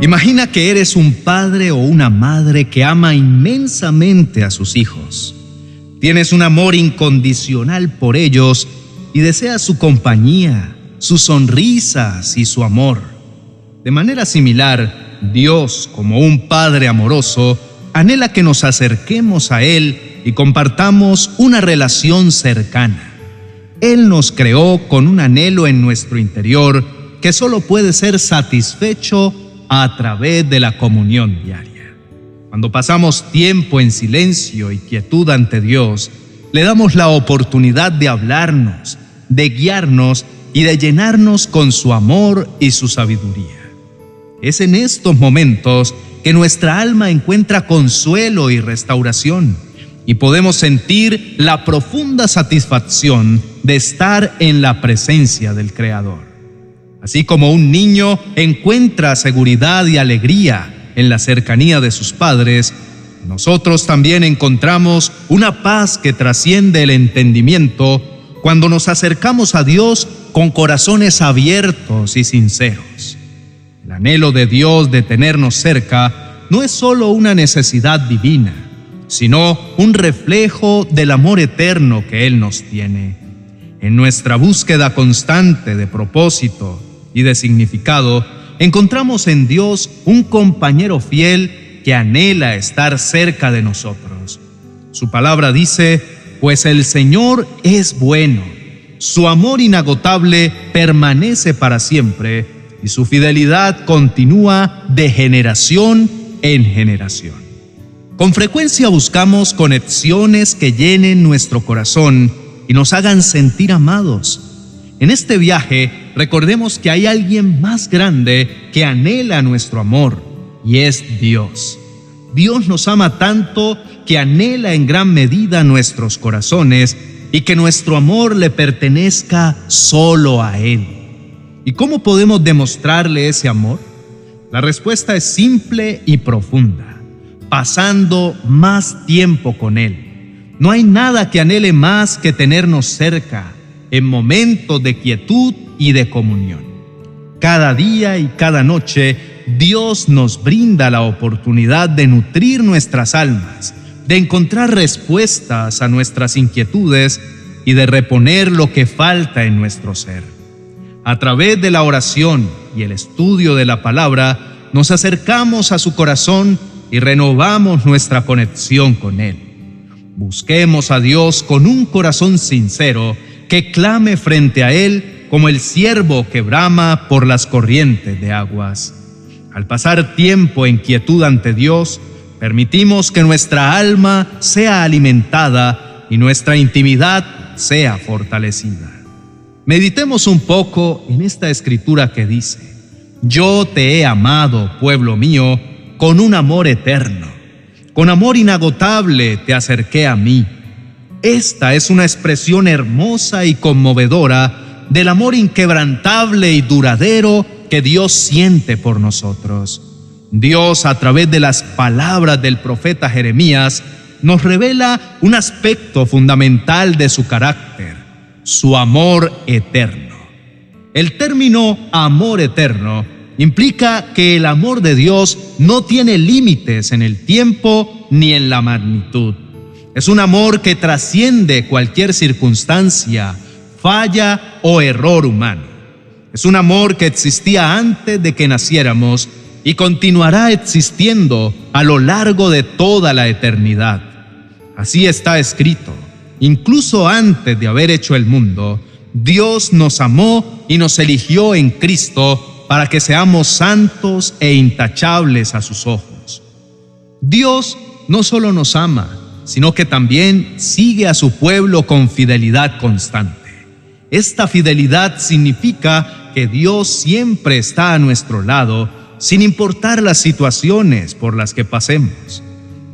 Imagina que eres un padre o una madre que ama inmensamente a sus hijos. Tienes un amor incondicional por ellos y deseas su compañía, sus sonrisas y su amor. De manera similar, Dios, como un Padre amoroso, anhela que nos acerquemos a Él y compartamos una relación cercana. Él nos creó con un anhelo en nuestro interior que solo puede ser satisfecho a través de la comunión diaria. Cuando pasamos tiempo en silencio y quietud ante Dios, le damos la oportunidad de hablarnos, de guiarnos y de llenarnos con su amor y su sabiduría. Es en estos momentos que nuestra alma encuentra consuelo y restauración y podemos sentir la profunda satisfacción de estar en la presencia del Creador. Así como un niño encuentra seguridad y alegría en la cercanía de sus padres, nosotros también encontramos una paz que trasciende el entendimiento cuando nos acercamos a Dios con corazones abiertos y sinceros. El anhelo de Dios de tenernos cerca no es solo una necesidad divina, sino un reflejo del amor eterno que Él nos tiene. En nuestra búsqueda constante de propósito y de significado, encontramos en Dios un compañero fiel que anhela estar cerca de nosotros. Su palabra dice, pues el Señor es bueno, su amor inagotable permanece para siempre y su fidelidad continúa de generación en generación. Con frecuencia buscamos conexiones que llenen nuestro corazón y nos hagan sentir amados. En este viaje recordemos que hay alguien más grande que anhela nuestro amor y es Dios. Dios nos ama tanto que anhela en gran medida nuestros corazones y que nuestro amor le pertenezca solo a Él. ¿Y cómo podemos demostrarle ese amor? La respuesta es simple y profunda, pasando más tiempo con Él. No hay nada que anhele más que tenernos cerca en momentos de quietud y de comunión. Cada día y cada noche Dios nos brinda la oportunidad de nutrir nuestras almas, de encontrar respuestas a nuestras inquietudes y de reponer lo que falta en nuestro ser. A través de la oración y el estudio de la palabra, nos acercamos a su corazón y renovamos nuestra conexión con Él. Busquemos a Dios con un corazón sincero que clame frente a Él como el siervo que brama por las corrientes de aguas. Al pasar tiempo en quietud ante Dios, permitimos que nuestra alma sea alimentada y nuestra intimidad sea fortalecida. Meditemos un poco en esta escritura que dice, Yo te he amado, pueblo mío, con un amor eterno, con amor inagotable te acerqué a mí. Esta es una expresión hermosa y conmovedora del amor inquebrantable y duradero que Dios siente por nosotros. Dios, a través de las palabras del profeta Jeremías, nos revela un aspecto fundamental de su carácter, su amor eterno. El término amor eterno implica que el amor de Dios no tiene límites en el tiempo ni en la magnitud. Es un amor que trasciende cualquier circunstancia, falla o error humano. Es un amor que existía antes de que naciéramos y continuará existiendo a lo largo de toda la eternidad. Así está escrito. Incluso antes de haber hecho el mundo, Dios nos amó y nos eligió en Cristo para que seamos santos e intachables a sus ojos. Dios no solo nos ama, sino que también sigue a su pueblo con fidelidad constante. Esta fidelidad significa que Dios siempre está a nuestro lado, sin importar las situaciones por las que pasemos.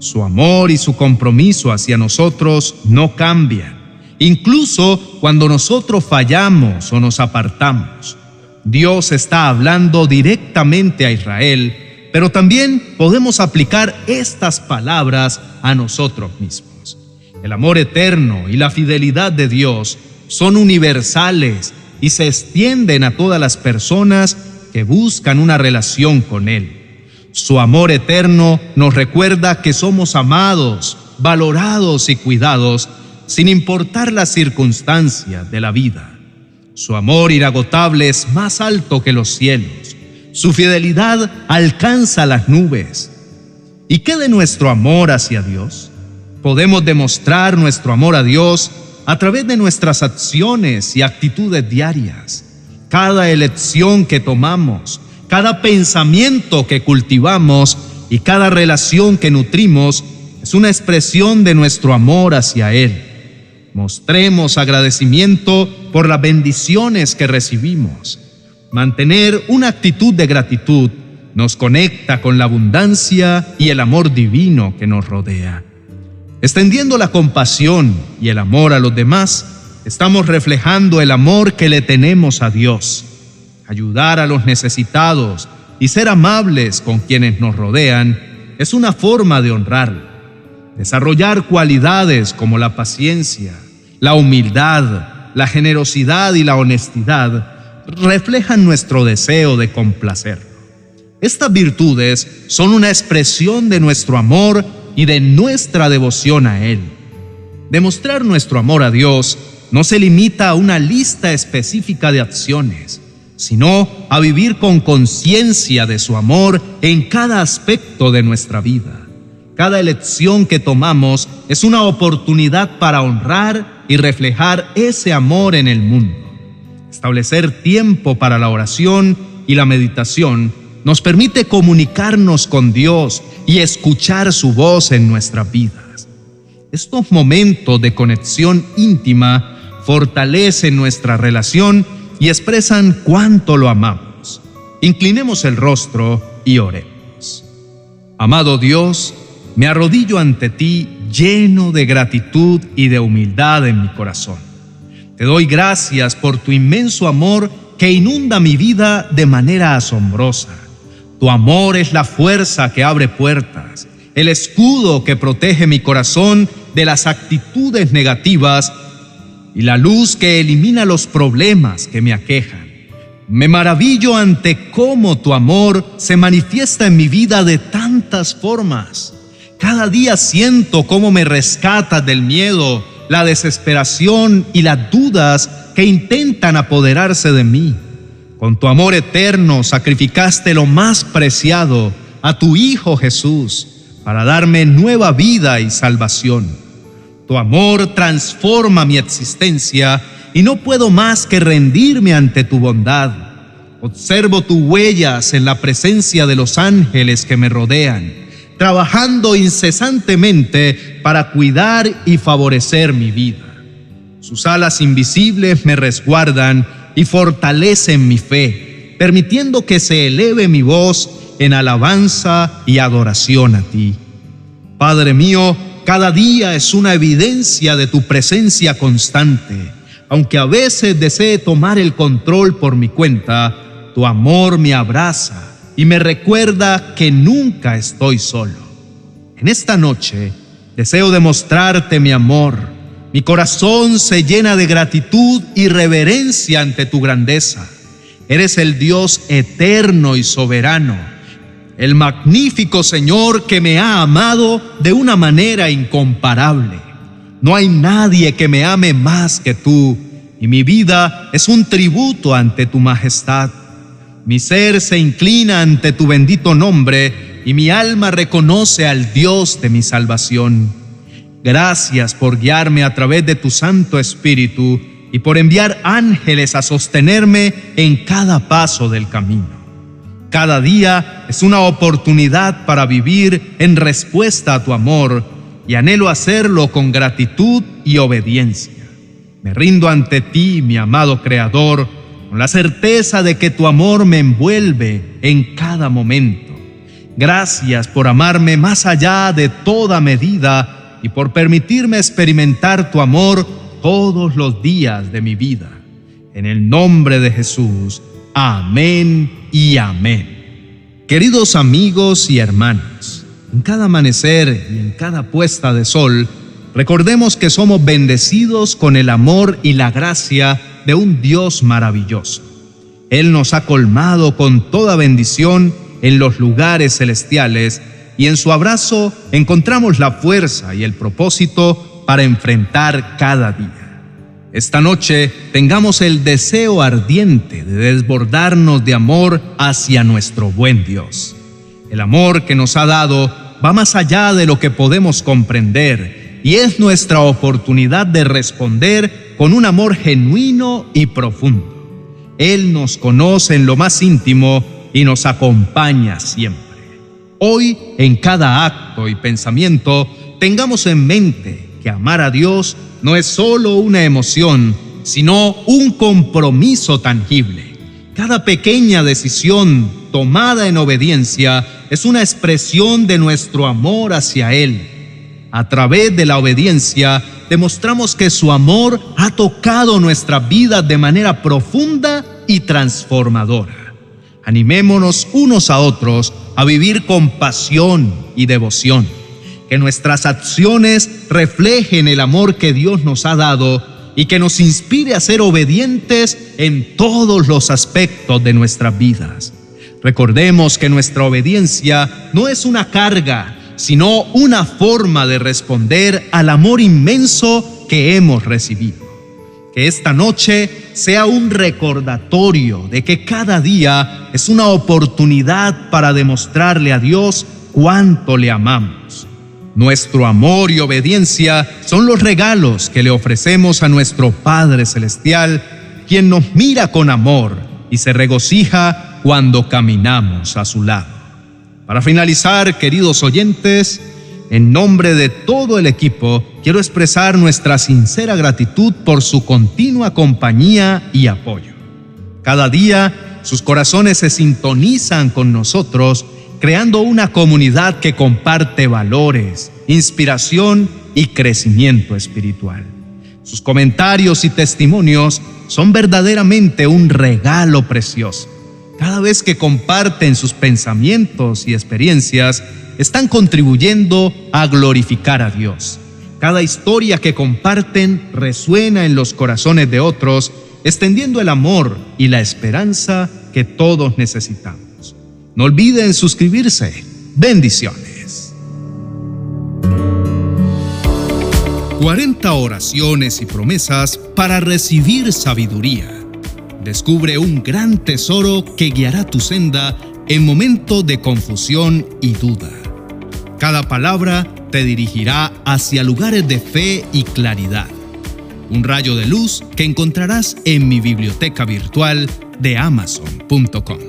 Su amor y su compromiso hacia nosotros no cambian, incluso cuando nosotros fallamos o nos apartamos. Dios está hablando directamente a Israel, pero también podemos aplicar estas palabras a nosotros mismos. El amor eterno y la fidelidad de Dios son universales y se extienden a todas las personas que buscan una relación con Él. Su amor eterno nos recuerda que somos amados, valorados y cuidados sin importar las circunstancias de la vida. Su amor inagotable es más alto que los cielos. Su fidelidad alcanza las nubes. ¿Y qué de nuestro amor hacia Dios? Podemos demostrar nuestro amor a Dios a través de nuestras acciones y actitudes diarias. Cada elección que tomamos, cada pensamiento que cultivamos y cada relación que nutrimos es una expresión de nuestro amor hacia Él. Mostremos agradecimiento por las bendiciones que recibimos. Mantener una actitud de gratitud nos conecta con la abundancia y el amor divino que nos rodea. Extendiendo la compasión y el amor a los demás, estamos reflejando el amor que le tenemos a Dios. Ayudar a los necesitados y ser amables con quienes nos rodean es una forma de honrarlo. Desarrollar cualidades como la paciencia, la humildad, la generosidad y la honestidad reflejan nuestro deseo de complacerlo. Estas virtudes son una expresión de nuestro amor y de nuestra devoción a Él. Demostrar nuestro amor a Dios no se limita a una lista específica de acciones, sino a vivir con conciencia de su amor en cada aspecto de nuestra vida. Cada elección que tomamos es una oportunidad para honrar y reflejar ese amor en el mundo. Establecer tiempo para la oración y la meditación nos permite comunicarnos con Dios y escuchar su voz en nuestras vidas. Estos momentos de conexión íntima fortalecen nuestra relación y expresan cuánto lo amamos. Inclinemos el rostro y oremos. Amado Dios, me arrodillo ante ti lleno de gratitud y de humildad en mi corazón. Te doy gracias por tu inmenso amor que inunda mi vida de manera asombrosa. Tu amor es la fuerza que abre puertas, el escudo que protege mi corazón de las actitudes negativas y la luz que elimina los problemas que me aquejan. Me maravillo ante cómo tu amor se manifiesta en mi vida de tantas formas. Cada día siento cómo me rescatas del miedo, la desesperación y las dudas que intentan apoderarse de mí. Con tu amor eterno sacrificaste lo más preciado, a tu Hijo Jesús, para darme nueva vida y salvación. Tu amor transforma mi existencia y no puedo más que rendirme ante tu bondad. Observo tus huellas en la presencia de los ángeles que me rodean trabajando incesantemente para cuidar y favorecer mi vida. Sus alas invisibles me resguardan y fortalecen mi fe, permitiendo que se eleve mi voz en alabanza y adoración a ti. Padre mío, cada día es una evidencia de tu presencia constante. Aunque a veces desee tomar el control por mi cuenta, tu amor me abraza y me recuerda que nunca estoy solo. En esta noche deseo demostrarte mi amor. Mi corazón se llena de gratitud y reverencia ante tu grandeza. Eres el Dios eterno y soberano, el magnífico Señor que me ha amado de una manera incomparable. No hay nadie que me ame más que tú, y mi vida es un tributo ante tu majestad. Mi ser se inclina ante tu bendito nombre y mi alma reconoce al Dios de mi salvación. Gracias por guiarme a través de tu Santo Espíritu y por enviar ángeles a sostenerme en cada paso del camino. Cada día es una oportunidad para vivir en respuesta a tu amor y anhelo hacerlo con gratitud y obediencia. Me rindo ante ti, mi amado Creador, con la certeza de que tu amor me envuelve en cada momento. Gracias por amarme más allá de toda medida y por permitirme experimentar tu amor todos los días de mi vida. En el nombre de Jesús, amén y amén. Queridos amigos y hermanos, en cada amanecer y en cada puesta de sol, recordemos que somos bendecidos con el amor y la gracia de un Dios maravilloso. Él nos ha colmado con toda bendición en los lugares celestiales y en su abrazo encontramos la fuerza y el propósito para enfrentar cada día. Esta noche tengamos el deseo ardiente de desbordarnos de amor hacia nuestro buen Dios. El amor que nos ha dado va más allá de lo que podemos comprender y es nuestra oportunidad de responder con un amor genuino y profundo. Él nos conoce en lo más íntimo y nos acompaña siempre. Hoy, en cada acto y pensamiento, tengamos en mente que amar a Dios no es solo una emoción, sino un compromiso tangible. Cada pequeña decisión tomada en obediencia es una expresión de nuestro amor hacia Él. A través de la obediencia demostramos que su amor ha tocado nuestra vida de manera profunda y transformadora. Animémonos unos a otros a vivir con pasión y devoción. Que nuestras acciones reflejen el amor que Dios nos ha dado y que nos inspire a ser obedientes en todos los aspectos de nuestras vidas. Recordemos que nuestra obediencia no es una carga, sino una forma de responder al amor inmenso que hemos recibido. Que esta noche sea un recordatorio de que cada día es una oportunidad para demostrarle a Dios cuánto le amamos. Nuestro amor y obediencia son los regalos que le ofrecemos a nuestro Padre Celestial, quien nos mira con amor y se regocija cuando caminamos a su lado. Para finalizar, queridos oyentes, en nombre de todo el equipo, quiero expresar nuestra sincera gratitud por su continua compañía y apoyo. Cada día, sus corazones se sintonizan con nosotros, creando una comunidad que comparte valores, inspiración y crecimiento espiritual. Sus comentarios y testimonios son verdaderamente un regalo precioso. Cada vez que comparten sus pensamientos y experiencias, están contribuyendo a glorificar a Dios. Cada historia que comparten resuena en los corazones de otros, extendiendo el amor y la esperanza que todos necesitamos. No olviden suscribirse. Bendiciones. 40 oraciones y promesas para recibir sabiduría. Descubre un gran tesoro que guiará tu senda en momento de confusión y duda. Cada palabra te dirigirá hacia lugares de fe y claridad. Un rayo de luz que encontrarás en mi biblioteca virtual de amazon.com.